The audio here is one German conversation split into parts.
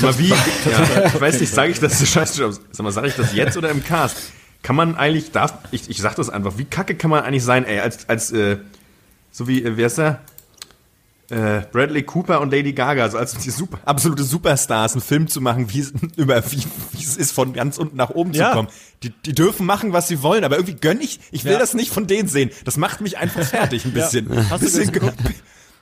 Mal wie, ja, ich weiß nicht, sage ich das, scheiße, sag mal, sage ich das jetzt oder im Cast? Kann man eigentlich, darf, ich, ich sag das einfach, wie kacke kann man eigentlich sein, ey, als, als, äh, so wie, äh, wer ist der? Äh, Bradley Cooper und Lady Gaga, also als die super, absolute Superstars, einen Film zu machen, wie es, über, wie, wie es ist, von ganz unten nach oben Ja. zu kommen. Die, die dürfen machen, was sie wollen, aber irgendwie gönn ich, ich will Ja. das nicht von denen sehen. Das macht mich einfach fertig, ein bisschen. Hast du bisschen das geguckt?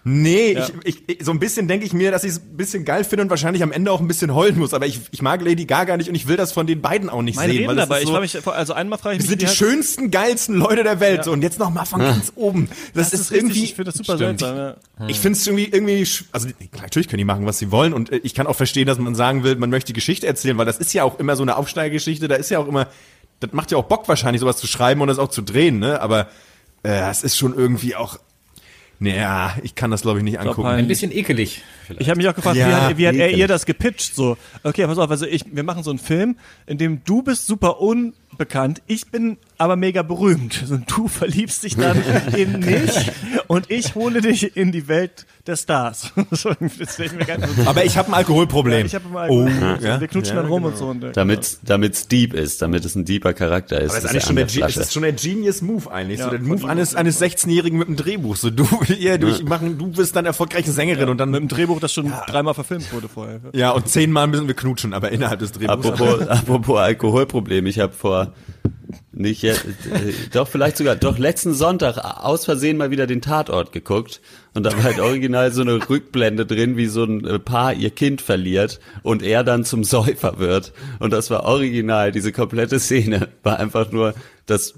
Nee, Ja. ich, ich, so ein bisschen denke ich mir, dass ich es ein bisschen geil finde und wahrscheinlich am Ende auch ein bisschen heulen muss. Aber ich, ich mag Lady Gaga nicht und ich will das von den beiden auch nicht Meine sehen. reden dabei. ist Ich so, frage mich, also einmal frage ich wir mich, sind die hat- schönsten, geilsten Leute der Welt. Ja. So, und jetzt noch mal von ganz oben. Das, Das ist, richtig, irgendwie. ich finde das super Stimmt. seltsam. Ja. Ich finde es irgendwie, irgendwie, also natürlich können die machen, was sie wollen. Und äh, ich kann auch verstehen, dass man sagen will, man möchte die Geschichte erzählen, weil das ist ja auch immer so eine Aufsteigergeschichte. Da ist ja auch immer, das macht ja auch Bock wahrscheinlich, sowas zu schreiben und das auch zu drehen. Ne? Aber äh, es ist schon irgendwie auch. Naja, ich kann das glaube ich nicht angucken. peinlich. Ein bisschen ekelig. Vielleicht. Ich habe mich auch gefragt, Ja, wie hat, wie hat er ihr das gepitcht? So, okay, pass auf, also ich, wir machen so einen Film, in dem du bist super unbekannt, ich bin aber mega berühmt. Und du verliebst dich dann in mich und ich hole dich in die Welt der Stars. So, das stell ich mir ganz so Aber ich habe ein Alkoholproblem. ich habe mal Oh, so, ja. wir knutschen Ja, dann rum genau. und so. Und, äh, Damit damit's deep ist, damit es ein deeper Charakter ist. Aber das ist ist eigentlich schon an der, Flasche. ist schon der Genius Move eigentlich. Ja, so der Move eines, eines 16-Jährigen mit einem Drehbuch. So du, ja, du, ich machen, du bist dann erfolgreiche Sängerin und dann mit einem Drehbuch, das schon dreimal verfilmt wurde vorher. ja und zehnmal müssen wir knutschen, aber innerhalb des Drehbuchs. Apropos, apropos Alkoholproblem, ich habe vor nicht jetzt, äh, doch vielleicht sogar doch letzten Sonntag aus Versehen mal wieder den Tatort geguckt und da war halt original so eine Rückblende drin, wie so ein äh, Paar ihr Kind verliert und er dann zum Säufer wird und das war original, diese komplette Szene war einfach nur das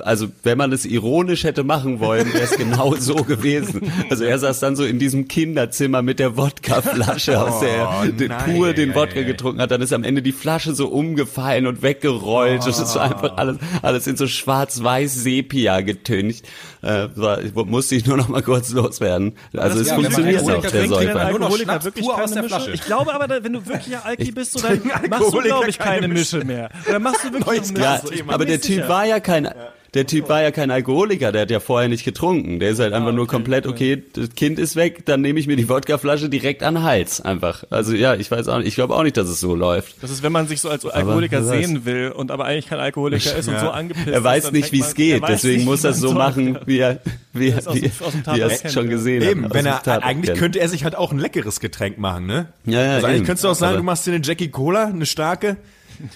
also wenn man es ironisch hätte machen wollen, wäre es genau so gewesen. Also er saß dann so in diesem Kinderzimmer mit der Wodkaflasche, aus der er Oh, den- nein, pur den Wodka getrunken hat, dann ist am Ende die Flasche so umgefallen und weggerollt und es war einfach alles, alles in so schwarz-weiß Sepia getüncht. Äh, war, musste ich nur noch mal kurz loswerden. Also es ja, funktioniert auch, der Säufer. ein Nur noch Alkoholiker Schnaps wirklich pur keine aus der Mische? Flasche. Ich glaube aber, wenn du wirklich Alki bist, so, dann machst du, glaube ich, keine Mische mehr. Oder machst du wirklich Ja, aber der nicht Typ war ja kein, der Typ war ja kein Alkoholiker, der hat ja vorher nicht getrunken. Der ist halt einfach nur komplett, okay, das Kind ist weg, dann nehme ich mir die Wodkaflasche direkt an den Hals, einfach. Also ja, ich weiß auch nicht, ich glaube auch nicht, dass es so läuft. Das ist, wenn man sich so als Alkoholiker weiß. sehen will und aber eigentlich kein Alkoholiker ist und so angepisst Er weiß ist, nicht, wie es geht, deswegen nicht, muss er man so machen, wie er, wie er, wie, dem- aus dem wie er es schon ja. gesehen Eben, hat. wenn er, eigentlich kennt. könnte er sich halt auch ein leckeres Getränk machen, ne? Ja, ja, also eigentlich eben. könntest du auch sagen, Aber- du machst dir eine Jackie Cola, eine starke.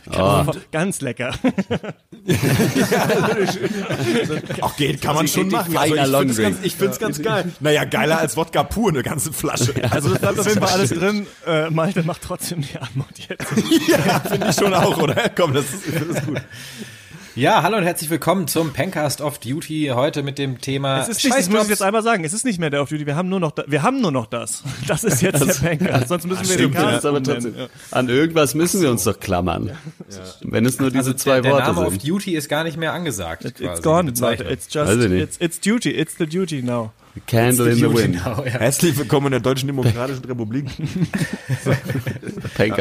Ganz lecker. Ach, geht, kann man Also schon machen. Also ich find's Longdrink. ganz, ganz geil. Naja, geiler als Wodka pur, eine ganze Flasche. Also das bleibt auf jeden Fall alles drin. Äh, Malte macht trotzdem die Antwort jetzt. ja, finde ich schon auch, oder? Komm, das ist, das ist gut. Ja, hallo und herzlich willkommen zum Pencast of Duty. Heute mit dem Thema Es ist nicht, das muss ich jetzt einmal sagen, es ist nicht mehr der Off Duty, wir haben nur noch, da, wir haben nur noch das. Das ist jetzt der Banker, sonst müssen wir den Stimmt, ja, Cast aber trotzdem, an irgendwas müssen wir uns doch klammern. Wenn es nur diese also zwei der, der Worte Name of sind. Duty ist gar nicht mehr angesagt. It's quasi, gone. It's just, Weiß ich nicht. it's, it's duty, it's the duty now. Candle in the wind. genau, ja. Herzlich willkommen in der Deutschen Demokratischen Republik.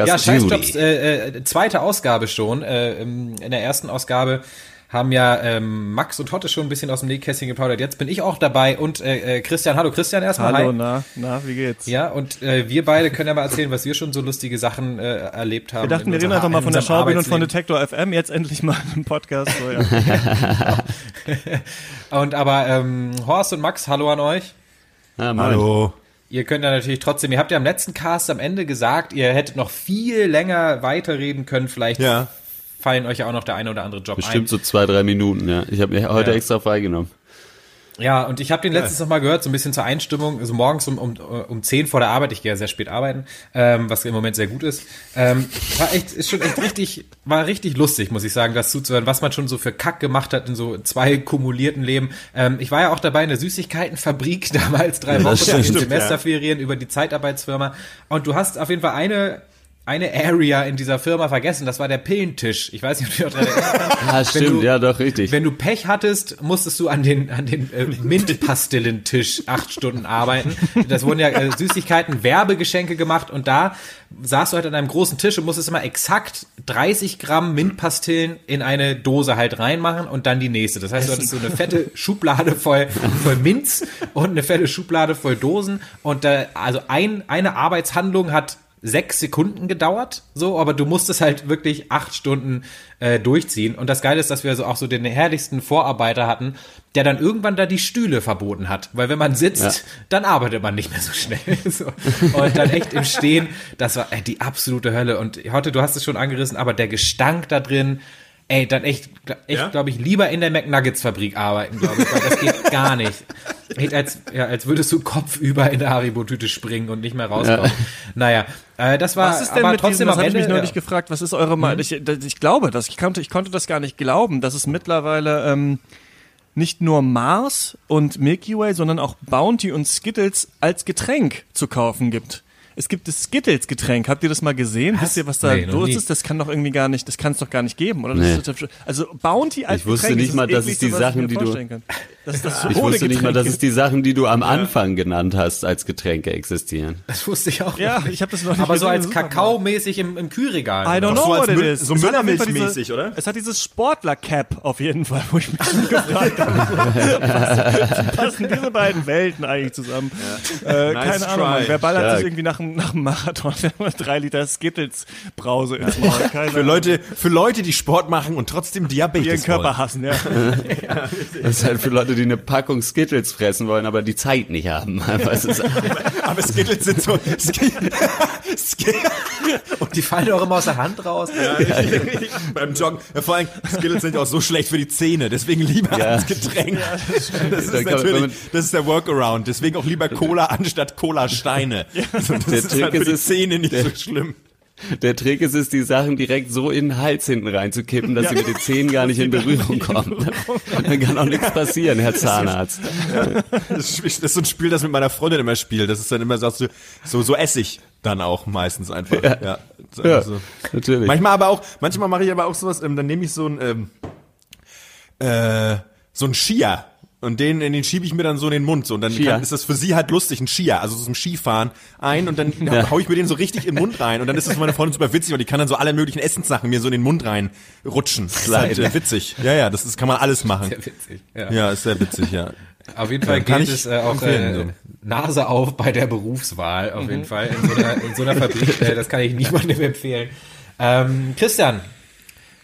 Ja, Scheißjobs, äh, äh, zweite Ausgabe schon. Äh, im- in der ersten Ausgabe haben ja ähm, Max und Hotte schon ein bisschen aus dem Nähkästchen geplaudert. Jetzt bin ich auch dabei und äh, äh, Christian. Hallo Christian erstmal. Hallo, Hi. na, na, wie geht's? Ja, und äh, wir beide können ja mal erzählen, was wir schon so lustige Sachen äh, erlebt haben. Wir dachten, in wir reden einfach mal von der Schaubühne und von. Detektor FM, jetzt endlich mal im Podcast. So, ja. Und aber ähm, Horst und Max, hallo an euch. Mann. Hallo. Ihr könnt ja natürlich trotzdem, ihr habt ja am letzten Cast am Ende gesagt, ihr hättet noch viel länger weiterreden können. Vielleicht Ja. Fallen euch ja auch noch der eine oder andere Job ein. Bestimmt so zwei, drei Minuten, ja. Ich habe mir heute Ja. extra freigenommen. Ja, und ich habe den letztens noch mal gehört, so ein bisschen zur Einstimmung, also morgens um, um, um 10 vor der Arbeit, ich gehe ja sehr spät arbeiten, ähm, was im Moment sehr gut ist. Ähm, war echt, ist schon echt richtig, war richtig lustig, muss ich sagen, das zuzuhören, was man schon so für Kack gemacht hat in so zwei kumulierten Leben. Ähm, ich war ja auch dabei in der Süßigkeitenfabrik, damals drei Ja, Wochen in Semesterferien über die Zeitarbeitsfirma. Und du hast auf jeden Fall eine eine Area in dieser Firma vergessen, das war der Pillentisch. Ich weiß nicht, ob du daran erinnerst. Ja, Wenn stimmt, du- ja, doch, richtig. Wenn du Pech hattest, musstest du an den, an den äh, Mintpastillentisch acht Stunden arbeiten. Das wurden ja äh, Süßigkeiten, Werbegeschenke gemacht und da saßt du halt an einem großen Tisch und musstest immer exakt 30 Gramm Mintpastillen in eine Dose halt reinmachen und dann die nächste. Das heißt, du hattest so eine fette Schublade voll, voll Minz und eine fette Schublade voll Dosen und äh, also ein, eine Arbeitshandlung hat sechs Sekunden gedauert, so, aber du musstest halt wirklich acht Stunden äh, durchziehen. Und das Geile ist, dass wir so auch so den herrlichsten Vorarbeiter hatten, der dann irgendwann da die Stühle verboten hat. Weil wenn man sitzt, Ja. dann arbeitet man nicht mehr so schnell. so. Und dann echt im Stehen, das war ey, die absolute Hölle. Und heute, du hast es schon angerissen, aber der Gestank da drin, ey, dann echt, echt, Ja? glaube ich, lieber in der McNuggets-Fabrik arbeiten, glaube ich, weil das geht gar nicht. Als, ja, als würdest du kopfüber in der Haribo-Tüte springen und nicht mehr rauskommen. Naja, äh, das war Was ist denn aber mit trotzdem diesem, am habe ich Ende. mich neulich ja. gefragt, was ist eure Meinung? Ich, das- ich glaube das, ich konnte, ich konnte das gar nicht glauben, dass es mittlerweile ähm, nicht nur Mars und Milky Way, sondern auch Bounty und Skittles als Getränk zu kaufen gibt. Es gibt das Skittles-Getränk. Habt ihr das mal gesehen? Wisst ihr, was da Nee, los ist? Das kann doch irgendwie gar nicht, das kann es doch gar nicht geben, oder? Nee. Das ist, also Bounty als Ich wusste Getränk nicht ist mal, dass es die was ich Sachen, die du- vorstellen kann. Dass das so Ich wusste nicht mal, dass es die Sachen, die du am Anfang genannt hast, als Getränke existieren. Das wusste ich auch. Ja, nicht. ich habe das noch nicht Aber so als. Kakao-mäßig im, im Kühlregal. I don't know so what it is. so Müllermilchmäßig, oder? Es hat dieses Sportler-Cap auf jeden Fall, wo ich mich schon gefragt habe, was passen diese beiden Welten eigentlich zusammen? Äh, Nice keine Ahnung, try. Mann. wer ballert Stark. sich irgendwie nach, dem- nach dem Marathon drei Liter Skittles-Brause ins Maul? Keine Für Ahnung. Leute, für Leute, die Sport machen und trotzdem die Diabetes ihren Körper wollen. hassen, ja. Das ist halt für Leute, die eine Packung Skittles fressen wollen, aber die Zeit nicht haben. Aber Aber Skittles sind so... Sk Sk Und die fallen auch immer aus der Hand raus. beim Joggen. Ja, vor allem, Skittles sind ja auch so schlecht für die Zähne. Deswegen lieber Ja. als Getränk. Das ist natürlich, man- das ist der Workaround. Deswegen auch lieber Cola anstatt Cola-Steine. Also das Der ist Trick halt für ist die Zähne nicht der- so schlimm. Der Trick ist es, die Sachen direkt so in den Hals hinten reinzukippen, dass sie mit den Zähnen gar nicht in Berührung kommen. Dann kann auch nichts passieren, Herr Zahnarzt. Das ist, so ein Spiel, das mit meiner Freundin immer spielt. Das ist dann immer so, so, so Essig dann auch meistens einfach. Ja, ja. Ja, Also, natürlich. Manchmal aber auch, manchmal mache ich aber auch sowas, ähm, dann nehme ich so ein, ähm, äh, so ein Skier. Und den, den schiebe ich mir dann so in den Mund. So. Und dann kann, ist das für sie halt lustig, ein Skier, also so ein Skifahren ein und dann hau ich mir den so richtig in den Mund rein. Und dann ist das für meine Freundin super witzig, weil die kann dann so alle möglichen Essenssachen mir so in den Mund rein rutschen. Das ist halt, äh, witzig. Ja, ja, das, ist, kann man alles machen. Sehr witzig. Ja. Ja, ist sehr witzig, ja. Auf jeden Fall Ja, kann geht ich es äh, auch äh, Nase auf bei der Berufswahl. Auf jeden Fall in so einer, in so einer Fabrik. Äh, das kann ich niemandem empfehlen. Ähm, Christian,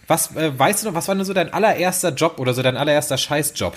was äh, weißt du noch? Was war denn so dein allererster Job oder so dein allererster Scheißjob?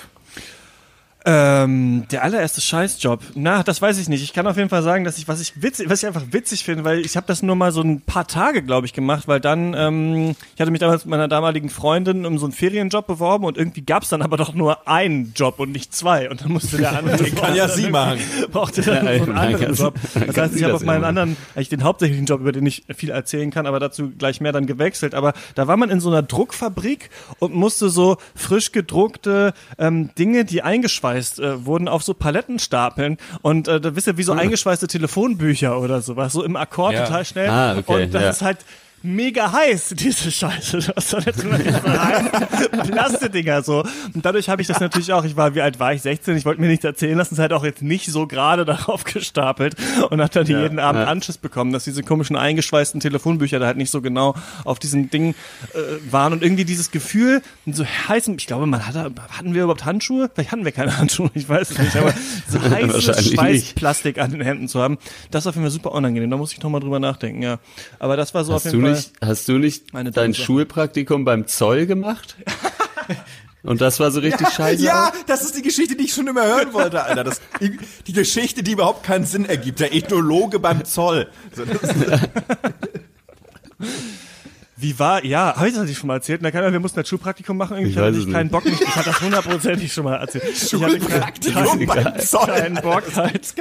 Ähm, der allererste Scheißjob. Na, das weiß ich nicht. Ich kann auf jeden Fall sagen, dass ich was ich witzig, was ich einfach witzig finde, weil ich habe das nur mal so ein paar Tage, glaube ich, gemacht, weil dann ähm, ich hatte mich damals mit meiner damaligen Freundin um so einen Ferienjob beworben und irgendwie gab es dann aber doch nur einen Job und nicht zwei und dann musste der andere kann ja sie machen. brauchte dann Ja, einen anderen Job. Das heißt, ich habe das auf meinen immer. anderen, eigentlich den hauptsächlichen Job, über den ich viel erzählen kann, aber dazu gleich mehr dann gewechselt. Aber da war man in so einer Druckfabrik und musste so frisch gedruckte ähm, Dinge, die eingeschweißt äh, wurden, auf so Paletten stapeln. Und äh, da wisst ihr, wie so eingeschweißte Telefonbücher oder sowas, so im Akkord Ja. total schnell. Ah, okay, und das ja. ist halt mega heiß, diese Scheiße. Jetzt immer diese rein Plastedinger so. Und dadurch habe ich das natürlich auch, ich war, wie alt war ich? 16, ich wollte mir nichts erzählen lassen, es halt auch jetzt nicht so gerade darauf gestapelt und hat dann jeden Abend Anschiss bekommen, dass diese komischen eingeschweißten Telefonbücher da halt nicht so genau auf diesem Ding äh, waren und irgendwie dieses Gefühl, so heißen, ich glaube, man hatte, hatten wir überhaupt Handschuhe? Vielleicht hatten wir keine Handschuhe, ich weiß es nicht, aber so heißes nicht. Schweißplastik an den Händen zu haben, das war für mich super unangenehm, da muss ich nochmal drüber nachdenken, ja. Aber das war so auf Hast jeden du Fall. Nicht, hast du nicht dein. Schulpraktikum beim Zoll gemacht? Und das war so richtig scheiße. Ja, das ist die Geschichte, die ich schon immer hören wollte, Alter. Das, die, die Geschichte, die überhaupt keinen Sinn ergibt. Der Ethnologe beim Zoll. So, Wie war, ja, habe ich das nicht schon mal erzählt? Na, keine, wir mussten das Schulpraktikum machen, irgendwie Ich hatte ich keinen. Bock, nicht, ich hatte das hundertprozentig schon mal erzählt. Ich hatte keinen- Schulpraktikum keinen Bock halt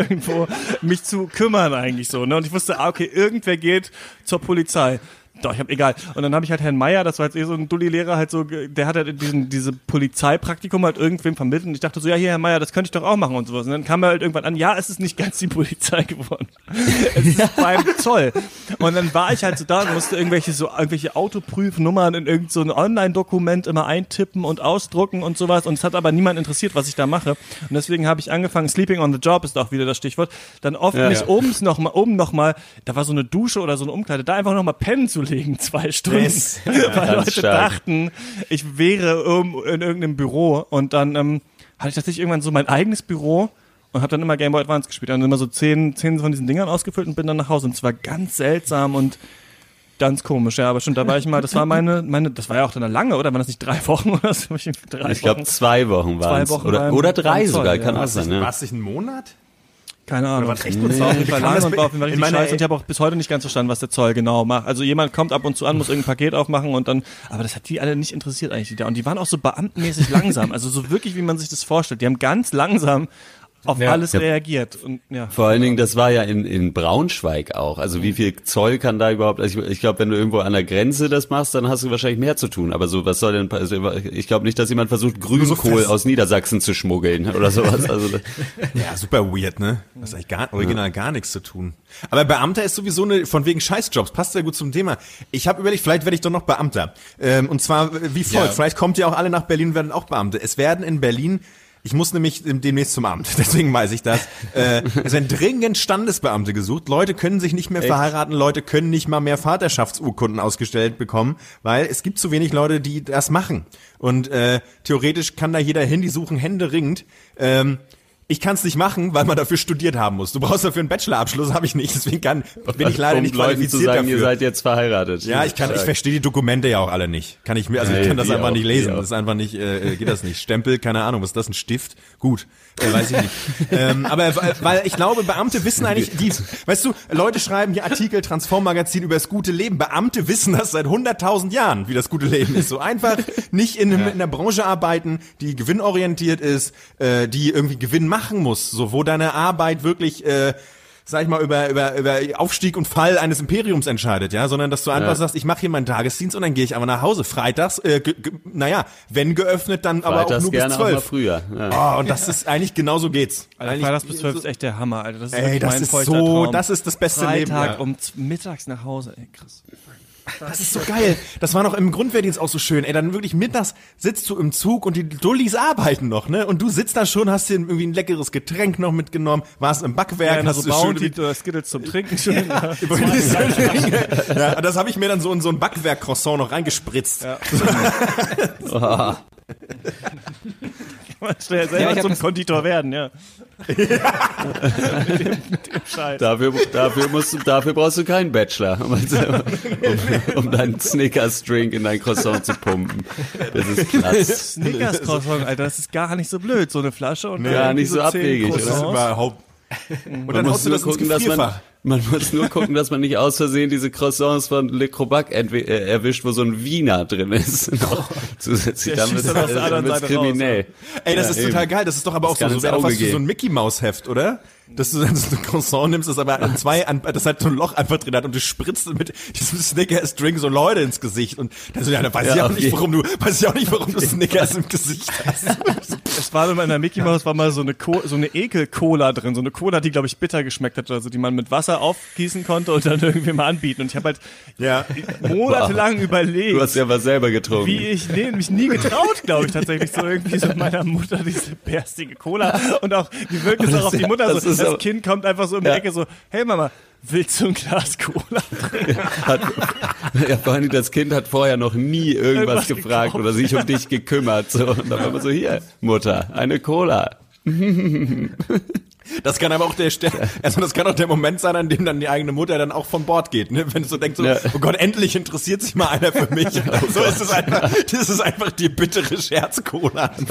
irgendwo mich zu kümmern eigentlich so. Ne? Und ich wusste, ah, okay, irgendwer geht zur Polizei. Doch, ich hab egal. Und dann habe ich halt Herrn Meier, das war jetzt eh so ein Dulli-Lehrer, halt so, der hat halt diesen, diese Polizeipraktikum halt irgendwem vermittelt. Und ich dachte so, ja, hier, Herr Meier, das könnte ich doch auch machen und sowas. Und dann kam er halt irgendwann an, ja, es ist nicht ganz die Polizei geworden. es ist beim Zoll. Und dann war ich halt so da und musste irgendwelche so, irgendwelche Autoprüfnummern in irgendein so ein Online-Dokument immer eintippen und ausdrucken und sowas. Und es hat aber niemand interessiert, was ich da mache. Und deswegen habe ich angefangen, Sleeping on the Job ist auch wieder das Stichwort, dann oft Ja. mich Ja. oben noch mal, oben noch mal, da war so eine Dusche oder so eine Umkleide, da einfach noch mal pennen zu legen, zwei Stunden, Yes. weil ganz Leute stark. dachten, ich wäre um, in irgendeinem Büro und dann ähm, hatte ich tatsächlich irgendwann so mein eigenes Büro und habe dann immer Game Boy Advance gespielt. Dann immer so zehn, zehn von diesen Dingern ausgefüllt und bin dann nach Hause. Und es war ganz seltsam und ganz komisch. Ja, aber stimmt, da war ich mal, das war meine, meine, das war ja auch dann lange, oder? Waren das nicht drei Wochen oder so? Drei Ich glaube, zwei Wochen waren es. Wochen Oder, oder drei beim Zoll, sogar, ja. kann auch sein. Ja. war's nicht ein Monat? Keine Ahnung. was echt nee, war auf jeden Ich Fall lang und war auf jeden Fall richtig scheiße und ich habe auch bis heute nicht ganz verstanden, was der Zoll genau macht. Also jemand kommt ab und zu an, muss irgendein Paket aufmachen und dann, aber das hat die alle nicht interessiert eigentlich, die da. Und die waren auch so beamtenmäßig langsam, also so wirklich, wie man sich das vorstellt. Die haben ganz langsam auf Ja. alles Ja. reagiert und ja. Vor allen Dingen, das war ja in, in Braunschweig auch. Also wie viel Zoll kann da überhaupt, also ich, ich glaube, wenn du irgendwo an der Grenze das machst, dann hast du wahrscheinlich mehr zu tun. Aber so, was soll denn, also ich glaube nicht, dass jemand versucht, Grünkohl aus Niedersachsen zu schmuggeln oder sowas. Also Ja, super weird, ne? Das ist eigentlich gar, original gar nichts zu tun. Aber Beamter ist sowieso eine, von wegen Scheißjobs, passt sehr gut zum Thema. Ich habe überlegt, vielleicht werde ich doch noch Beamter. Ähm, und zwar äh, wie folgt. Ja. Vielleicht kommt ihr auch alle nach Berlin und werden auch Beamte. Es werden in Berlin ich muss nämlich demnächst zum Amt, deswegen weiß ich das. Äh, es werden dringend Standesbeamte gesucht. Leute können sich nicht mehr verheiraten, Leute können nicht mal mehr Vaterschaftsurkunden ausgestellt bekommen, weil es gibt zu wenig Leute, die das machen. Und äh, theoretisch kann da jeder hin, die suchen händeringend. Ähm, ich kann es nicht machen, weil man dafür studiert haben muss. Du brauchst dafür einen Bachelorabschluss, habe ich nicht, deswegen kann, bin ich leider um nicht Leuten qualifiziert zu sagen, dafür. ihr seid jetzt verheiratet. Ja, ich kann, ich verstehe die Dokumente ja auch alle nicht. Kann ich mir, also ich kann das einfach auch, nicht lesen. Das ist einfach nicht, äh, geht das nicht. Stempel, keine Ahnung, was ist das, ein Stift? Gut, äh, weiß ich nicht. ähm, aber weil, weil ich glaube, Beamte wissen eigentlich, die, weißt du, Leute schreiben hier Artikel, Transform-Magazin über das gute Leben. Beamte wissen das seit 100.000 Jahren, wie das gute Leben ist. So einfach nicht in, einem, in einer Branche arbeiten, die gewinnorientiert ist, äh, die irgendwie Gewinn machen muss, so wo deine Arbeit wirklich, äh, sag ich mal, über, über, über Aufstieg und Fall eines Imperiums entscheidet, ja, sondern dass du einfach Ja. sagst, ich mache hier meinen Tagesdienst und dann gehe ich einfach nach Hause. Freitags, äh, ge, ge, naja, wenn geöffnet, dann aber auch Freitags nur bis gerne mal zwölf. früher. Ja. Oh, und das ist eigentlich genauso geht's. Alter, Eigentlich- Freitags bis 12 ist echt der Hammer, Alter. Das ist Ey, das mein ist so, Traum. das ist das beste Leben. Freitag Ja. um mittags nach Hause, ey, krass. Das ist so geil. Das war noch im Grundwehrdienst auch so schön. Ey, dann wirklich mittags sitzt du im Zug und die Dullis arbeiten noch, ne? Und du sitzt da schon, hast dir irgendwie ein leckeres Getränk noch mitgenommen, warst im Backwerk, Ja, hast so du schön die oder Skittles zum Trinken schön. ja. ja, und das habe ich mir dann so in so ein Backwerk-Croissant noch reingespritzt. Ja. Schnell Ja, selber hab zum Konditor werden, ja. mit, dem, mit dem Scheiß. Dafür, dafür, musst du, dafür brauchst du keinen Bachelor, um, um, um deinen Snickers-Drink in dein Croissant zu pumpen. Das ist klasse. Snickers Croissant, Alter, das ist gar nicht so blöd, so eine Flasche und Ja, irgendwie nicht so abwegig, oder? Das ist überhaupt. Und dann muss haust du das ins gucken, dass man, Gefrierfach. Man muss nur gucken, dass man nicht aus Versehen diese Croissants von Le Crobac äh, erwischt, wo so ein Wiener drin ist. Zusätzlich, dann anderen wird's Seite raus, kriminell. Ey, das Ja, ist eben. total geil. Das ist doch aber auch Das so, kann so für so ein gehen. Mickey Maus Heft, oder? Dass du dann so ein Croissant nimmst, das aber an zwei, an, das halt so ein Loch einfach drin hat und du spritzt mit diesem Snickers Drink so Leute ins Gesicht und dann so, ja, da weiß Ja, ich auch nicht, warum du, weiß ich auch nicht, warum du Snickers im Gesicht hast. Es war in meiner Mickey Mouse war mal so eine Co so eine Ekel-Cola drin, so eine Cola, die glaube ich bitter geschmeckt hat oder so, die man mit Wasser aufgießen konnte und dann irgendwie mal anbieten. Und ich habe halt Ja. monatelang überlegt. Du hast ja was selber getrunken. wie ich nee, mich nie getraut, glaube ich, tatsächlich so irgendwie so meiner Mutter diese bärstige Cola und auch die wirkt es auch auf die Mutter so. Das aber- Kind kommt einfach so um die Ja. Ecke so, hey Mama, willst du ein Glas Cola? hat, ja, vor allem das Kind hat vorher noch nie irgendwas Irgendwas gefragt gekauft. oder sich um dich gekümmert. So. Und dann war man so, hier, Mutter, eine Cola. Das kann aber auch der, Ste- also das kann auch der Moment sein, an dem dann die eigene Mutter dann auch von Bord geht, ne? Wenn du so denkst, so, Ja. oh Gott, endlich interessiert sich mal einer für mich. so ist es einfach, das ist einfach die bittere Scherzcola. Oh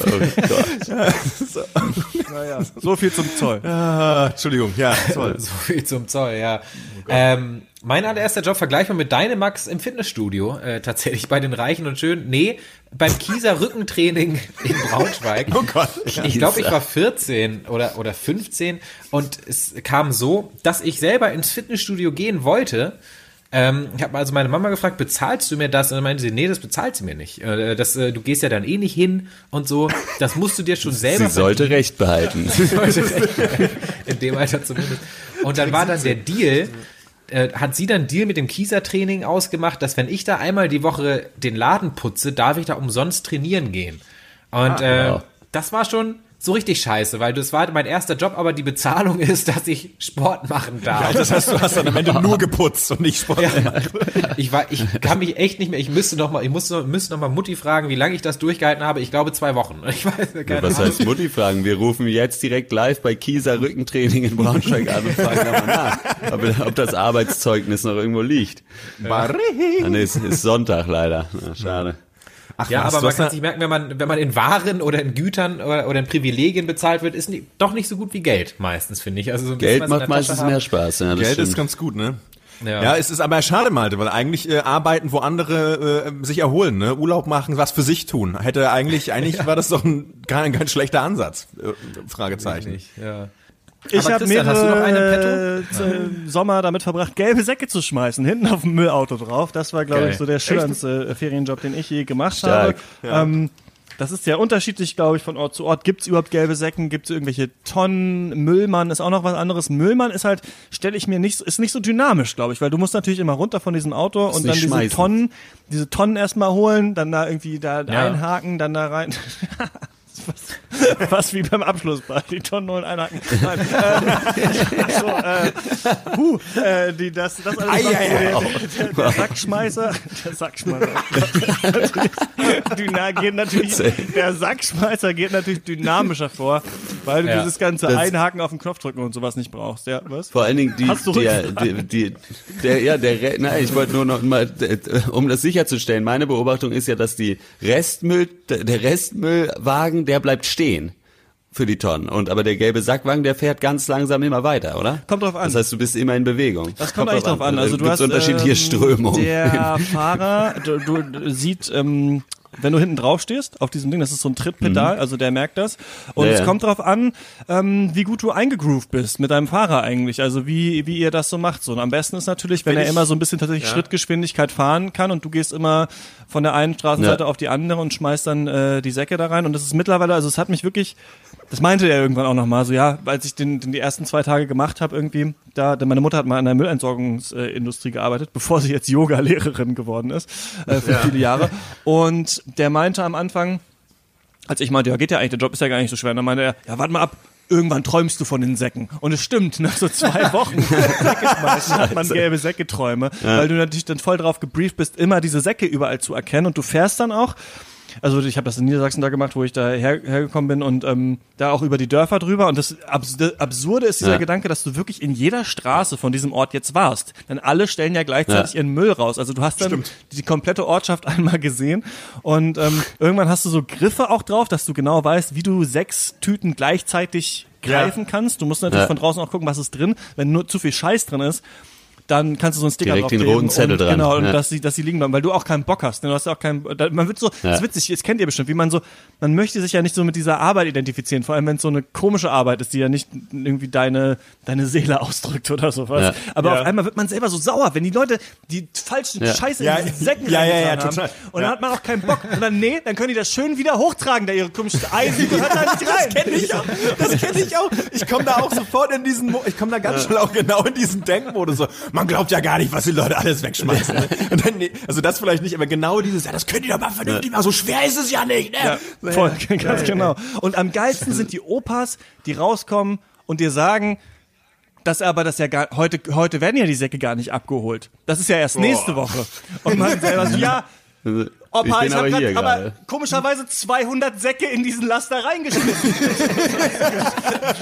Gott. Naja, so viel zum Zoll. Ah, Entschuldigung, ja, toll. So viel zum Zoll, ja. ähm, mein allererster Job vergleichbar mit deinem Max im Fitnessstudio, äh, tatsächlich bei den Reichen und Schönen. Nee, beim Kieser Rückentraining in Braunschweig. Oh Gott. Ich glaube, ich war 14 oder, oder 15 und es kam so, dass ich selber ins Fitnessstudio gehen wollte. Ähm, ich habe also meine Mama gefragt, bezahlst du mir das? Und dann meinte sie, nee, das bezahlt sie mir nicht. Äh, das, äh, du gehst ja dann eh nicht hin und so. Das musst du dir schon selber Sie sollte Recht behalten. in dem Alter zumindest. Und dann war dann der Deal, äh, hat sie dann Deal mit dem Kieser-Training ausgemacht, dass wenn ich da einmal die Woche den Laden putze, darf ich da umsonst trainieren gehen. Und äh, wow. das war schon so richtig scheiße, weil das war mein erster Job, aber die Bezahlung ist, dass ich Sport machen darf. Das heißt, du hast dann am Ende nur geputzt und nicht Sport gemacht. Ich war, ich kann mich echt nicht mehr, ich müsste noch mal, ich musste, müsste noch mal Mutti fragen, wie lange ich das durchgehalten habe. Ich glaube zwei Wochen. Ich weiß keine Was Ahnung. heißt Mutti fragen? Wir rufen jetzt direkt live bei Kieser Rückentraining in Braunschweig an und fragen nochmal nach, ob, ob das Arbeitszeugnis noch irgendwo liegt. Ah, nee, es ist Sonntag leider. Na, schade. Ach, Ja, was, aber man kann sich merken, wenn man, wenn man in Waren oder in Gütern oder, oder in Privilegien bezahlt wird, ist nie, doch nicht so gut wie Geld meistens, finde ich. Also so Geld macht meistens mehr Spaß. Ja, das Geld stimmt. ist ganz gut, ne? Ja. Ja. es ist aber schade, Malte, weil eigentlich äh, arbeiten, wo andere äh, sich erholen, ne? Urlaub machen, was für sich tun. Hätte eigentlich, eigentlich war das doch ein, kein, kein schlechter Ansatz. Äh, Fragezeichen. Nicht, ja. Ich habe Christian, hast du noch eine mehrere äh, Sommer damit verbracht, gelbe Säcke zu schmeißen, hinten auf dem Müllauto drauf. Das war, glaube ich, so der schönste äh, Ferienjob, den ich je gemacht Stark. habe. Ähm, das ist ja unterschiedlich, glaube ich, von Ort zu Ort. Gibt es überhaupt gelbe Säcken? Gibt es irgendwelche Tonnen? Müllmann ist auch noch was anderes. Müllmann ist halt, stelle ich mir nicht, so- ist nicht so dynamisch, glaube ich, weil du musst natürlich immer runter von diesem Auto und dann diese schmeißen. Tonnen, diese Tonnen erstmal holen, dann da irgendwie da Ja. einhaken, dann da rein. Was, was wie beim Abschlussball, die Tonnen holen, einhaken. Nein, ähm, so, äh, huh, äh, die, das, das alles Ei, ei, der, der, der Sackschmeißer, der Sackschmeißer, Dyna, geht natürlich, der Sackschmeißer geht natürlich dynamischer vor, weil du Ja. dieses ganze Das- Einhaken auf den Knopf drücken und sowas nicht brauchst. Ja, was? Vor allen Dingen die, Hast du die, Rückfragen? die, die, der, ja, der, Re- nein, ich wollte nur noch mal, äh, um das sicherzustellen, meine Beobachtung ist ja, dass die Restmüll, der Restmüllwagen, der bleibt stehen für die Tonnen. Und aber der gelbe Sackwagen, der fährt ganz langsam immer weiter, oder? Kommt drauf an. Das heißt, du bist immer in Bewegung. Das kommt eigentlich drauf an. Also du Gibt's hast unterschiedliche ähm, Strömungen. Der Fahrer, du, du sieht, ähm, wenn du hinten drauf stehst auf diesem Ding, das ist so ein Trittpedal, also der merkt das. Und Ja, es ja. kommt drauf an, ähm, wie gut du eingegroovt bist mit deinem Fahrer eigentlich. Also wie wie ihr das so macht. So und am besten ist natürlich, wenn Wenn er ich- immer so ein bisschen tatsächlich Schrittgeschwindigkeit fahren kann und du gehst immer von der einen Straßenseite Ja. auf die andere und schmeißt dann äh, die Säcke da rein. Und das ist mittlerweile, also es hat mich wirklich das meinte er irgendwann auch nochmal, so ja, als ich den, den die ersten zwei Tage gemacht habe irgendwie, da, denn meine Mutter hat mal in der Müllentsorgungsindustrie gearbeitet, bevor sie jetzt Yoga-Lehrerin geworden ist, äh, für viele Jahre. Und der meinte am Anfang, als ich meinte, ja geht ja eigentlich, der Job ist ja gar nicht so schwer, dann meinte er, ja warte mal ab, irgendwann träumst du von den Säcken. Und es stimmt, nach so zwei Wochen hat man gelbe Säcketräume, weil du natürlich dann voll drauf gebrieft bist, immer diese Säcke überall zu erkennen. Und du fährst dann auch also ich habe das in Niedersachsen da gemacht, wo ich da her, hergekommen bin und ähm, da auch über die Dörfer drüber. Und das Abs Absurde ist dieser Ja. Gedanke, dass du wirklich in jeder Straße von diesem Ort jetzt warst. Denn alle stellen ja gleichzeitig ihren Müll raus. Also du hast dann die komplette Ortschaft einmal gesehen und ähm, irgendwann hast du so Griffe auch drauf, dass du genau weißt, wie du sechs Tüten gleichzeitig greifen kannst. Du musst natürlich Ja. von draußen auch gucken, was ist drin. Wenn nur zu viel Scheiß drin ist, dann kannst du so einen Sticker Direkt den roten Zettel und, dran. Genau, und Ja. dass sie, dass sie liegen bleiben, weil du auch keinen Bock hast. ne? Du hast ja auch keinen, da, man wird so, das Ja. ist witzig, das kennt ihr bestimmt, wie man so, man möchte sich ja nicht so mit dieser Arbeit identifizieren, vor allem wenn es so eine komische Arbeit ist, die ja nicht irgendwie deine, deine Seele ausdrückt oder sowas. Ja. Aber Ja. auf einmal wird man selber so sauer, wenn die Leute die falschen Ja. Scheiße Ja, in diesen Säcken ja, ja, ja, total. Und dann Ja. hat man auch keinen Bock. Und dann, nee, dann können die das schön wieder hochtragen, da ihre komischen Eisen gehört da nicht rein. Das kenne ich auch. Das kenne ich auch. Ich komme da auch sofort in diesen, Mo ich komme da ganz schnell auch genau in diesen Denkmodus. So, man glaubt ja gar nicht, was die Leute alles wegschmeißen. ne? Und dann, nee, also das vielleicht nicht, aber genau dieses, ja, das könnt ihr doch mal vernünftig machen. So schwer ist es ja nicht. Ne? Ja, voll, ganz genau. Und am geilsten sind die Opas, die rauskommen und dir sagen, dass aber das ja gar, heute, heute werden ja die Säcke gar nicht abgeholt. Das ist ja erst nächste Woche. Und man selber so, ja, Opa, ich ich, bin hab aber grad, aber komischerweise 200 Säcke in diesen Laster reingeschmissen.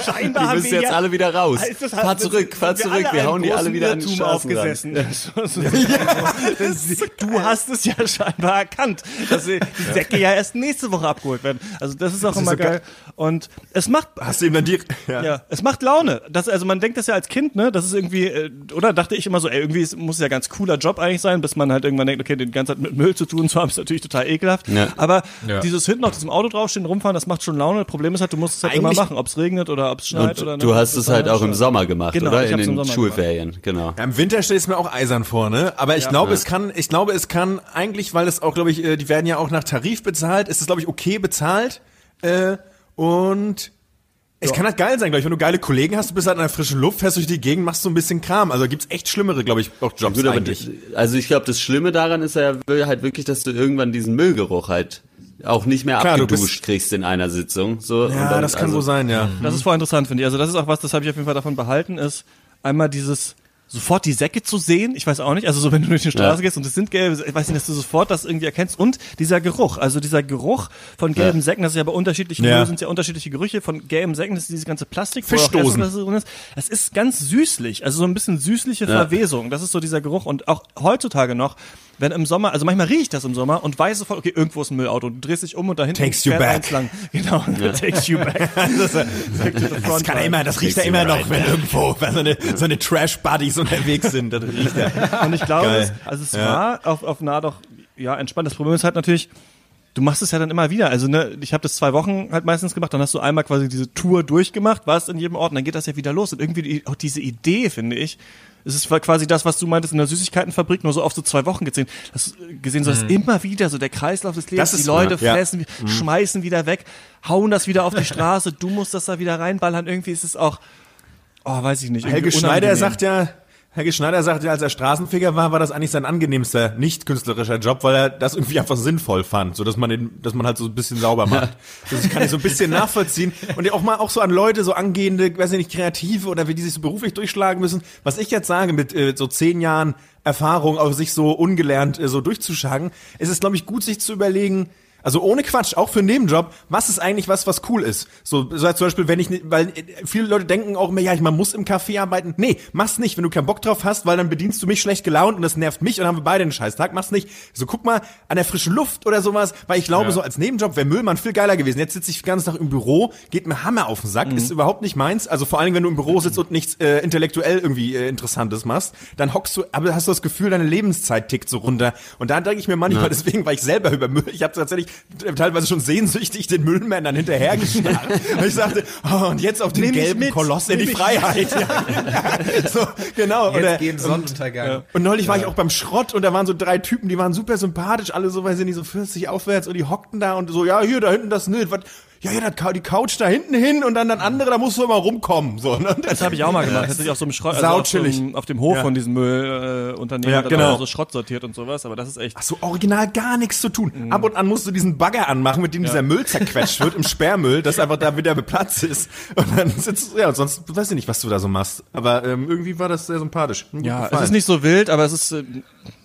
Scheinbar Die haben müssen wir jetzt alle wieder raus. Ist das- fahr das- zurück, fahr zurück. Wir hauen die alle wieder den Irrtum Straßen ran. aufgesessen. du hast es ja scheinbar erkannt, dass die Säcke ja erst nächste Woche abgeholt werden. Also das ist auch ist immer so geil. Und es macht Hast du ihm dann die, ja. ja, es macht Laune. Das, also man denkt das ja als Kind, ne? Das ist irgendwie, äh, oder dachte ich immer so, ey, irgendwie ist, muss es ja ganz cooler Job eigentlich sein, bis man halt irgendwann denkt, okay, die ganze Zeit mit Müll zu tun zu haben, ist natürlich total ekelhaft. Ja. Aber Ja. dieses hinten auf diesem Auto draufstehen, rumfahren, das macht schon Laune. Problem ist halt, du musst es halt immer Eigentlich- machen, ob es regnet oder ob es schneit Und oder du hast es halt auch im Sommer. Gemacht, Genau, oder? In den Schulferien, genau. Ja, Im Winter ich es mir auch eisern vor, ne? Aber ich glaube, es kann, ich glaube, es kann eigentlich, weil es auch, glaube ich, äh, die werden ja auch nach Tarif bezahlt, ist es, glaube ich, okay bezahlt. Äh, und es kann halt geil sein, glaube ich, wenn du geile Kollegen hast, du bist halt in der frischen Luft, fährst durch die Gegend, machst so ein bisschen Kram. Also gibt's echt schlimmere, glaube ich, auch Jobs Gut, aber eigentlich. also ich glaube, das Schlimme daran ist ja halt wirklich, dass du irgendwann diesen Müllgeruch halt auch nicht mehr Klar, du abgeduscht kriegst in einer Sitzung. So, und Ja, dann, das kann also, so sein, ja. Das ist voll interessant, finde ich. Also das ist auch was, das habe ich auf jeden Fall davon behalten, ist einmal dieses sofort die Säcke zu sehen. Ich weiß auch nicht, also so wenn du durch die Straße Ja. gehst und es sind gelbe, ich weiß nicht, dass du sofort das irgendwie erkennst und dieser Geruch, also dieser Geruch von gelben Ja. Säcken, das ist ja bei unterschiedlichen Ja. Sind ja unterschiedliche Gerüche von gelben Säcken, das ist dieses ganze Plastik, Fischdosen. Ist. Das ist ganz süßlich, also so ein bisschen süßliche Verwesung. Das ist so dieser Geruch und auch heutzutage noch, wenn im Sommer, also manchmal rieche ich das im Sommer und weiß sofort, okay, irgendwo ist ein Müllauto. Du drehst dich um und da hinten Takes you fährt back. eins lang. Genau, takes you back. Das kann er immer, das riecht er immer noch, wenn irgendwo wenn so eine, so eine Trash-Buddies unterwegs sind. Das riecht er. Und ich glaube, es, also es Ja. war auf, auf nah doch ja entspannt. Das Problem ist halt natürlich, du machst es ja dann immer wieder. Also ne, ich habe das zwei Wochen halt meistens gemacht, dann hast du einmal quasi diese Tour durchgemacht, warst in jedem Ort und dann geht das ja wieder los. Und irgendwie die, auch diese Idee, finde ich, es ist quasi das, was du meintest in der Süßigkeitenfabrik, nur so auf so zwei Wochen gesehen. Das gesehen, so dass immer wieder so der Kreislauf des Lebens, Mhm. Die Leute ja. fressen, schmeißen wieder weg, hauen das wieder auf die Straße, du musst das da wieder reinballern. Irgendwie ist es auch, oh, weiß ich nicht. Helge Schneider sagt ja, Helge Schneider sagt ja, als er Straßenfeger war, war das eigentlich sein angenehmster, nicht künstlerischer Job, weil er das irgendwie einfach sinnvoll fand, so dass man den, dass man halt so ein bisschen sauber macht. Das kann ich so ein bisschen nachvollziehen und auch mal auch so an Leute, so angehende, weiß ich nicht, Kreative oder wie die sich so beruflich durchschlagen müssen. Was ich jetzt sage mit äh, so zehn Jahren Erfahrung, auf sich so ungelernt äh, so durchzuschagen, ist es glaube ich gut, sich zu überlegen, also ohne Quatsch, auch für einen Nebenjob, was ist eigentlich was, was cool ist? So, so zum Beispiel, wenn ich, nicht- weil äh, viele Leute denken auch immer, ja, ich- man muss im Café arbeiten. Nee, mach's nicht, wenn du keinen Bock drauf hast, weil dann bedienst du mich schlecht gelaunt und das nervt mich und dann haben wir beide einen Scheißtag. Mach's nicht. So, guck mal, an der frischen Luft oder sowas, weil ich glaube, so als Nebenjob wäre Müllmann viel geiler gewesen. Jetzt sitze ich den ganzen Tag im Büro, geht mir Hammer auf den Sack, ist überhaupt nicht meins. Also vor allem, wenn du im Büro sitzt und nichts äh, intellektuell irgendwie äh, Interessantes machst, dann hockst du, aber hast du das Gefühl, deine Lebenszeit tickt so runter. Und da denke ich mir manchmal, deswegen war ich selber über Müll. Ich habe tatsächlich teilweise schon sehnsüchtig den Müllmännern hinterhergestarrt. und ich sagte, oh, und jetzt auf den Nimm gelben mit, Koloss in die Freiheit. Ja. so, genau. Jetzt Oder, gegen Sonnenuntergang. und neulich war ich auch beim Schrott und da waren so drei Typen, die waren super sympathisch, alle so, weiß ich nicht, so 40 aufwärts und die hockten da und so, ja, hier, da hinten das Nil, was, ja, ja, das, die Couch da hinten hin und dann dann andere, da musst du immer rumkommen, so, ne? Das habe ich auch mal gemacht. Tatsächlich auf so einem Schrott, also auf, so einem, auf dem Hof Ja. von diesem Müllunternehmen, äh, Ja, genau. so Schrott sortiert und sowas, aber das ist echt. Ach so, original gar nichts zu tun. Ab und an musst du diesen Bagger anmachen, mit dem dieser Müll zerquetscht wird im Sperrmüll, dass einfach da wieder Platz ist. Und dann sitzt du, ja, sonst weiß ich nicht, was du da so machst. Aber ähm, irgendwie war das sehr sympathisch. Mir Ja, es ist nicht so wild, aber es ist, äh,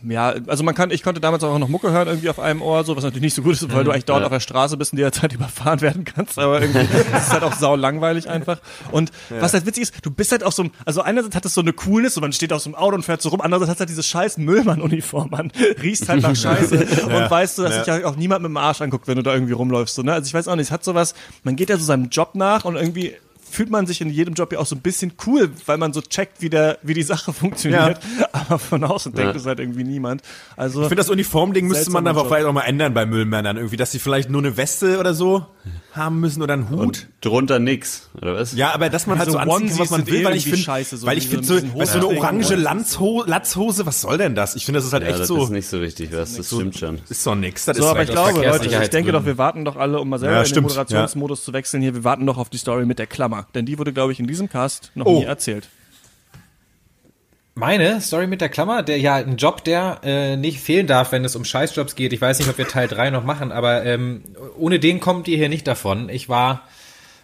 ja, also man kann, ich konnte damals auch noch Mucke hören, irgendwie auf einem Ohr, so, was natürlich nicht so gut ist, weil du eigentlich dort Ja. auf der Straße bist und die Zeit überfahren werden kannst, aber irgendwie, es ist halt auch sau langweilig einfach. Und was halt witzig ist, du bist halt auf so also einerseits hat es so eine Coolness, so man steht auf so einem Auto und fährt so rum, andererseits hat es halt diese scheiß Müllmann-Uniform an, riechst halt nach Scheiße und weißt du, dass Ja. sich ja auch niemand mit dem Arsch anguckt, wenn du da irgendwie rumläufst, so, ne? Also ich weiß auch nicht, es hat sowas, man geht ja so seinem Job nach und irgendwie fühlt man sich in jedem Job ja auch so ein bisschen cool, weil man so checkt, wie der, wie die Sache funktioniert. Aber von außen denkt Ja. es halt irgendwie niemand. Also Ich finde, das Uniformding müsste man aber Job. vielleicht auch mal ändern bei Müllmännern irgendwie, dass sie vielleicht nur eine Weste oder so haben müssen oder einen Hut. Und drunter nix, oder was? Ja, aber dass man halt So so anziehen kann, was man will, weil ich finde, scheiße, so weil ich finde so so, so eine orange. Latzho Latzhose, was soll denn das? Ich finde, das ist halt Ja, echt das so, ist nicht so richtig, was, das stimmt schon. ist doch nix. Das So, ist aber ich halt- glaube, Leute, ich denke doch, wir warten doch alle, um mal selber Ja, in den Moderationsmodus zu wechseln hier, wir warten doch auf die Story mit der Klammer. Denn die wurde, glaube ich, in diesem Cast noch Oh. nie erzählt. Meine Story mit der Klammer, der ja ein Job, der äh, nicht fehlen darf, wenn es um Scheißjobs geht. Ich weiß nicht, ob wir Teil 3 noch machen, aber ähm, ohne den kommt ihr hier nicht davon. Ich war,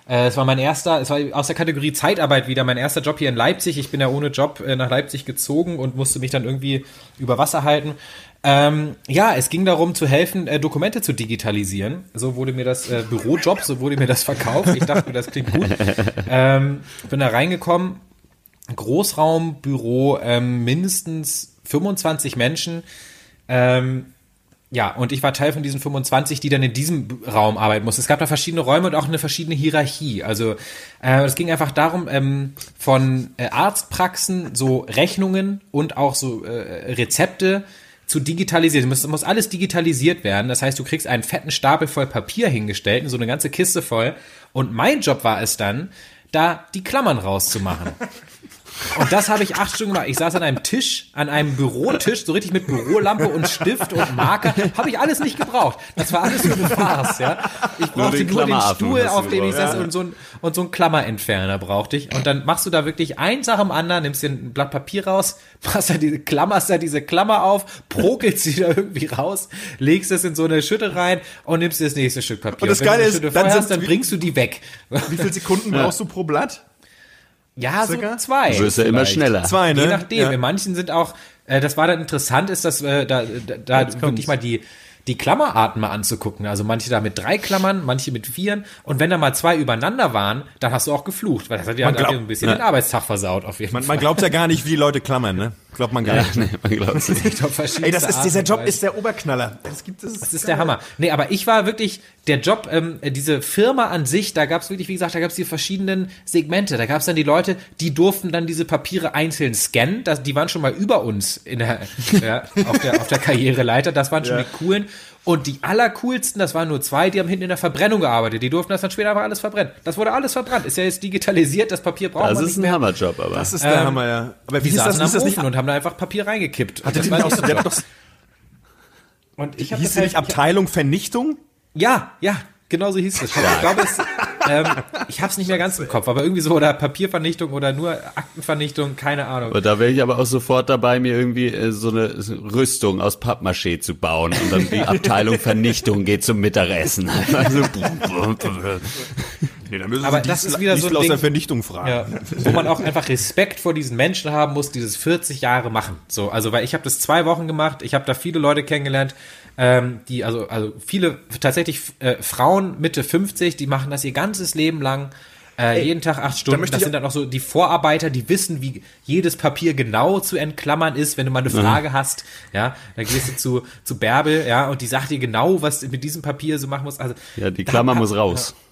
es war mein erster, es war aus der Kategorie Zeitarbeit wieder mein erster Job hier in Leipzig. Ich bin ja ohne Job äh, nach Leipzig gezogen und musste mich dann irgendwie über Wasser halten. Ähm, ja, es ging darum zu helfen, äh, Dokumente zu digitalisieren. So wurde mir das äh, Bürojob, so wurde mir das verkauft. Ich dachte, mir, das klingt gut. Ähm, bin da reingekommen, Großraumbüro, ähm, mindestens 25 Menschen. Ähm, ja, und ich war Teil von diesen 25, die dann in diesem Raum arbeiten mussten. Es gab da verschiedene Räume und auch eine verschiedene Hierarchie. Also äh, es ging einfach darum, ähm, von äh, Arztpraxen so Rechnungen und auch so äh, Rezepte zu digitalisieren. Es muss, muss alles digitalisiert werden. Das heißt, du kriegst einen fetten Stapel voll Papier hingestellt, so eine ganze Kiste voll. Und mein Job war es dann, da die Klammern rauszumachen. Und das habe ich acht Stunden gemacht. Ich saß an einem Tisch, an einem Bürotisch, so richtig mit Bürolampe und Stift und Marker. Habe ich alles nicht gebraucht. Das war alles nur eine Farce, ja. Ich brauchte den nur den Stuhl, auf dem ich saß und so ein, und so ein Klammerentferner brauchte ich. Und dann machst du da wirklich eins nach dem anderen, nimmst dir ein Blatt Papier raus, machst da diese, klammerst da diese Klammer auf, prokelst sie da irgendwie raus, legst es in so eine Schütte rein und nimmst dir das nächste Stück Papier. Und das Geile ist, dann hast, dann bringst du die weg. Wie viele Sekunden brauchst du pro Blatt? Ja, so Circa? zwei. Du wirst ja immer schneller. Zwei, ne? Je nachdem. Ja. In manchen sind auch, äh, das war dann interessant, ist, dass äh, da, da, da wirklich mal die, die Klammerarten mal anzugucken. Also manche da mit drei Klammern, manche mit vieren. Und wenn da mal zwei übereinander waren, dann hast du auch geflucht, weil das hat ja, ja ein bisschen den Arbeitstag versaut auf jeden Man, Fall. man glaubt ja gar nicht, wie die Leute klammern, ne? Glaubt man gar Ja, nicht. nee, man glaubt nicht. Ey, das ist, dieser Job ist der Oberknaller. Das gibt es. Das ist der Hammer. Nee, aber ich war wirklich, der Job, ähm, diese Firma an sich, da gab es wirklich, wie gesagt, da gab es die verschiedenen Segmente. Da gab es dann die Leute, die durften dann diese Papiere einzeln scannen. Das, die waren schon mal über uns in der, ja, auf, der, auf der Karriereleiter. Das waren schon Ja. die coolen. Und die allercoolsten, das waren nur zwei, die haben hinten in der Verbrennung gearbeitet. Die durften das dann später einfach alles verbrennen. Das wurde alles verbrannt. Ist ja jetzt digitalisiert, das Papier braucht Das man ist nicht ein mehr. Hammerjob, aber. Das ist der Hammer, ja. Aber wie Die ist das, saßen ist am das nicht? Ofen und haben da einfach Papier reingekippt. Hatte Das die war nicht auch der so, der doch, Und ich hab hieß das die nicht halt- Abteilung Vernichtung? Ja, ja, genau so hieß es. Ich glaube, es, ähm, ich habe es nicht mehr ganz im Kopf, aber irgendwie so oder Papiervernichtung oder nur Aktenvernichtung, keine Ahnung. Und da wäre ich aber auch sofort dabei, mir irgendwie äh, so eine Rüstung aus Pappmaché zu bauen und dann die Abteilung Vernichtung geht zum Mittagessen. Also, Nee, da müssen Aber Sie das Diesel- ist wieder so ein Diesel aus der Ding- Vernichtung fragen. Ja, wo man auch einfach Respekt vor diesen Menschen haben muss, die das 40 Jahre machen. So, also weil ich habe das zwei Wochen gemacht, ich habe da viele Leute kennengelernt, ähm, die also also viele tatsächlich äh, Frauen Mitte 50, die machen das ihr ganzes Leben lang. Äh, jeden Tag acht Stunden. möchte Das sind dann auch so die Vorarbeiter, die wissen, wie jedes Papier genau zu entklammern ist, wenn du mal eine Frage hast. Ja, dann gehst du zu, zu Bärbel, ja, und die sagt dir genau, was du mit diesem Papier so machen musst. Also, ja, die Klammer muss raus. im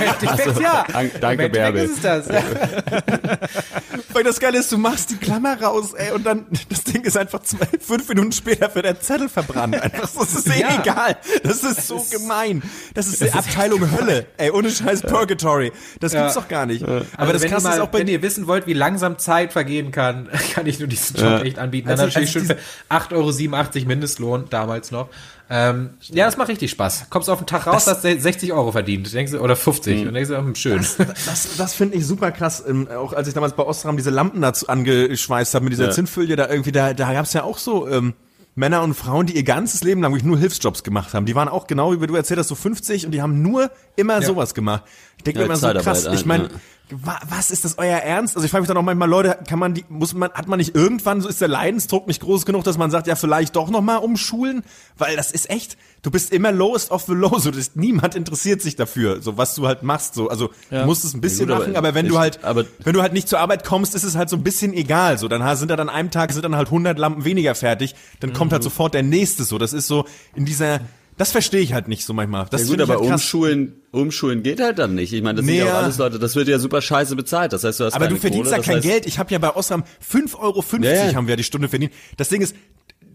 Endeffekt, ja. Danke, Bärbel. ist es das. Weil das Geile ist, du machst die Klammer raus, ey, und dann, das Ding ist einfach zwei, fünf Minuten später wird der Zettel verbrannt. Einfach, das ist eh Ja. egal. Das ist so gemein. Das ist die Abteilung Hölle, ey, ohne scheiß Purgatory. Das gibt's Ja. doch gar nicht. Aber Also das Krasse ist auch bei wenn ihr wissen wollt, wie langsam Zeit vergehen kann, kann ich nur diesen Job echt anbieten. Dann Also, natürlich also schön für 8,87 Euro Mindestlohn, damals noch. Ähm, ja, das macht richtig Spaß. Kommst auf den Tag raus, hast 60 Euro verdient. Denkst du, oder 50. Und denkst du, hm, schön. Das, das finde ich super krass. Ähm, auch als ich damals bei Ostram diese Lampen dazu angeschweißt habe mit dieser Ja. Zinnfolie, da irgendwie, da, da gab's ja auch so ähm, Männer und Frauen, die ihr ganzes Leben lang wirklich nur Hilfsjobs gemacht haben. Die waren auch genau wie du erzählt hast, so 50 und die haben nur immer sowas gemacht. Ich denke Ja, mir immer so krass. halt, Ich meine, ja. wa was ist das euer Ernst? Also ich frage mich dann auch manchmal, Leute, kann man die, muss man, hat man nicht irgendwann, so ist der Leidensdruck nicht groß genug, dass man sagt, ja, vielleicht doch nochmal umschulen? Weil das ist echt, du bist immer lowest of the low, so, das, niemand interessiert sich dafür, so was du halt machst, so, also du musst es ein bisschen Ja, gut, machen, aber aber wenn ich- du halt, aber- wenn du halt nicht zur Arbeit kommst, ist es halt so ein bisschen egal, so, dann sind da dann an einem Tag sind dann halt 100 Lampen weniger fertig, dann kommt halt Mhm. sofort der nächste, so, das ist so in dieser, das verstehe ich halt nicht so manchmal. Das Ja gut, aber halt umschulen, umschulen geht halt dann nicht. Ich meine, das Nee, sind ja auch ja. alles Leute, das wird ja super scheiße bezahlt. Das heißt, du hast Aber du verdienst Kohle, ja kein heißt, Geld. Ich habe ja bei Osram 5,50 Euro Ja, ja. haben wir die Stunde verdient. Das Ding ist,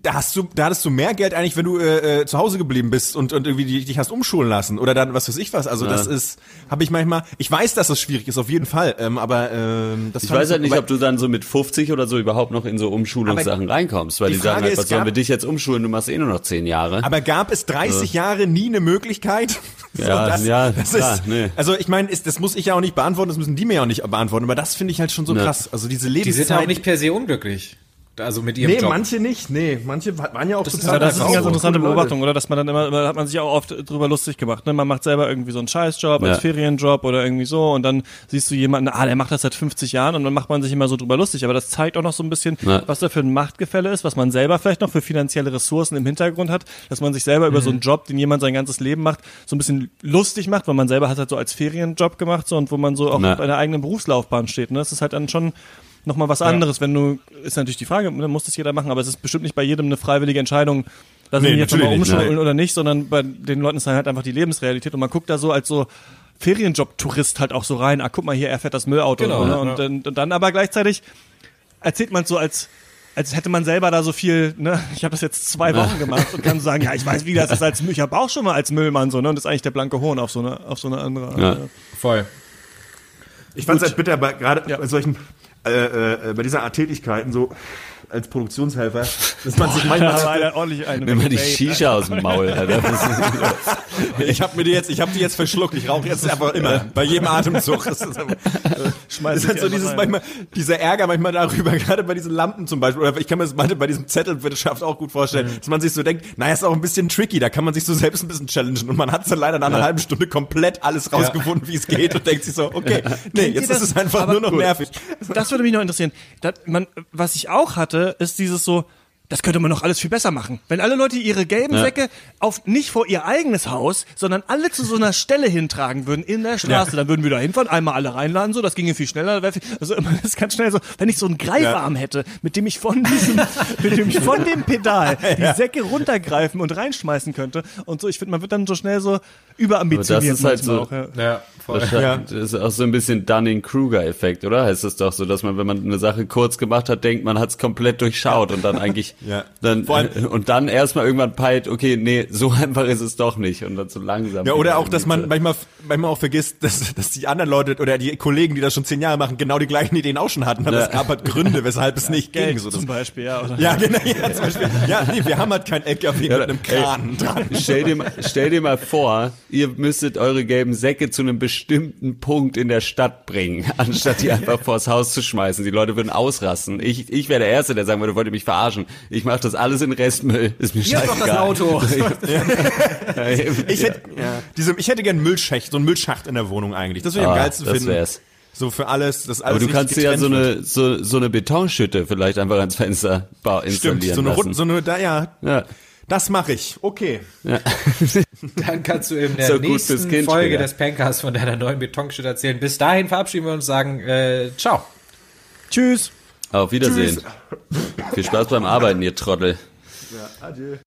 da hast du, da hattest du mehr Geld eigentlich, wenn du äh, äh, zu Hause geblieben bist und, und irgendwie dich, dich hast umschulen lassen oder dann was weiß ich was. Also das ist, habe ich manchmal. Ich weiß, dass das schwierig ist, auf jeden Fall. Ähm, aber ähm, das Ich weiß halt nicht, ob du dann so mit 50 oder so überhaupt noch in so Umschulungssachen reinkommst, weil die die, sagen halt, was sollen wir dich jetzt umschulen, du machst eh nur noch 10 Jahre. Aber gab es 30 Jahre nie eine Möglichkeit? Ja, ja, das klar, ist, nee. Also ich meine, ist- das muss ich ja auch nicht beantworten, das müssen die mir ja auch nicht beantworten, aber das finde ich halt schon so Ne. krass. Also diese Die Lebenszeit. sind auch nicht per se unglücklich. Also mit ihrem Nee, Job. manche nicht. Nee, manche waren ja auch ist total. Ja, das ist eine ganz interessante. Beobachtung, oder? Dass man dann immer, immer hat man sich auch oft drüber lustig gemacht. Ne? Man macht selber irgendwie so einen Scheißjob als Ja. Ferienjob oder irgendwie so und dann siehst du jemanden, ah, der macht das seit 50 Jahren und dann macht man sich immer so drüber lustig. Aber das zeigt auch noch so ein bisschen, Ja. was da für ein Machtgefälle ist, was man selber vielleicht noch für finanzielle Ressourcen im Hintergrund hat, dass man sich selber über so einen Job, den jemand sein ganzes Leben macht, so ein bisschen lustig macht, weil man selber hat halt so als Ferienjob gemacht so und wo man so auch Ja. bei der eigenen Berufslaufbahn steht. Ne? Das ist halt dann schon nochmal was anderes, wenn du, ist natürlich die Frage, ne, muss das jeder machen, aber es ist bestimmt nicht bei jedem eine freiwillige Entscheidung, ich Nee, mich jetzt nochmal nicht, umschulen oder nicht, sondern bei den Leuten ist dann halt einfach die Lebensrealität und man guckt da so als so Ferienjob-Tourist halt auch so rein, ah, guck mal hier, er fährt das Müllauto Genau, ne? ja. und, dann- und dann aber gleichzeitig erzählt man so als als hätte man selber da so viel, ne, ich habe das jetzt zwei Wochen gemacht und kann so sagen, ja, ich weiß, wie das ist als Müll, ich habe auch schon mal als Müllmann so, ne, und das ist eigentlich der blanke Hohn auf so eine auf so eine andere. Ja. äh, Voll. Ich fand es halt bitter, bei, gerade bei solchen, äh, äh, bei dieser Art Tätigkeiten, so als Produktionshelfer, dass man sich manchmal. ordentlich eine Nimm mal die. Shisha aus dem Maul, Alter. Ich habe mir die jetzt, ich habe die jetzt verschluckt. Ich rauche jetzt einfach immer bei jedem Atemzug. Das ist, einfach, das ist halt so dieses manchmal, dieser Ärger manchmal darüber, gerade bei diesen Lampen zum Beispiel. Oder ich kann mir das manchmal bei diesem Zettelwirtschaft auch gut vorstellen, dass man sich so denkt, naja, ist auch ein bisschen tricky. Da kann man sich so selbst ein bisschen challengen. Und man hat dann leider nach einer halben Stunde komplett alles rausgefunden, wie es geht und denkt sich so, okay, nee, Kennt jetzt ist es einfach nur noch gut. nervig. Das würde mich noch interessieren. Das, man, was ich auch hatte, ist dieses so, das könnte man noch alles viel besser machen. Wenn alle Leute ihre gelben Ja. Säcke auf nicht vor ihr eigenes Haus, sondern alle zu so einer Stelle hintragen würden in der Straße, dann würden wir da hinfahren, einmal alle reinladen, so, das ginge viel schneller. Also immer das ist ganz schnell so, wenn ich so einen Greifarm hätte, mit dem ich von diesem, mit dem ich von dem Pedal die Säcke runtergreifen und reinschmeißen könnte und so, ich finde, man wird dann so schnell so überambitioniert. Aber das ist halt so- auch, ja. Ja, voll. Wahrscheinlich, Das ist auch so ein bisschen Dunning-Kruger-Effekt, oder? Heißt das doch so, dass man, wenn man eine Sache kurz gemacht hat, denkt, man hat es komplett durchschaut und dann eigentlich, Ja. dann, Vor allem- und dann erstmal irgendwann peilt, okay, nee, so einfach ist es doch nicht und dann so langsam. Ja, oder auch, dass man manchmal, manchmal auch vergisst, dass, dass die anderen Leute oder die Kollegen, die das schon zehn Jahre machen, genau die gleichen Ideen auch schon hatten. Aber Ja. es gab halt Gründe, weshalb es nicht ging. So, das, zum Beispiel, ja. Oder? ja, genau, ja, zum Beispiel. Ja, nee, wir haben halt kein LKW Ja, mit einem ey. Kran dran. Stell dir, mal- stell dir mal vor, ihr müsstet eure gelben Säcke zu einem bestimmten Punkt in der Stadt bringen, anstatt die einfach vors Haus zu schmeißen. Die Leute würden ausrasten. Ich, ich wäre der Erste, der sagen würde, wollt ihr mich verarschen? Ich mache das alles in Restmüll. Ist mir Hier ist scheißegal. doch das Auto. Ich hätte, diese, ich hätte gern einen Müllschacht, so einen Müllschacht in der Wohnung eigentlich. Das würde ich am Ah, geilsten das finden. wär's. So für alles, das alles Aber du kannst dir ja so eine, so, so eine Betonschütte vielleicht einfach ans Fenster installieren Stimmt, so eine lassen. Runde, so eine, da, ja, ja. das mache ich. Okay. Dann kannst du in der So nächsten Kind Folge später. des Pancast von deiner neuen Betonstütte erzählen. Bis dahin verabschieden wir uns und sagen, äh, ciao. Tschüss. Auf Wiedersehen. Viel Spaß beim Arbeiten, ihr Trottel. Adieu.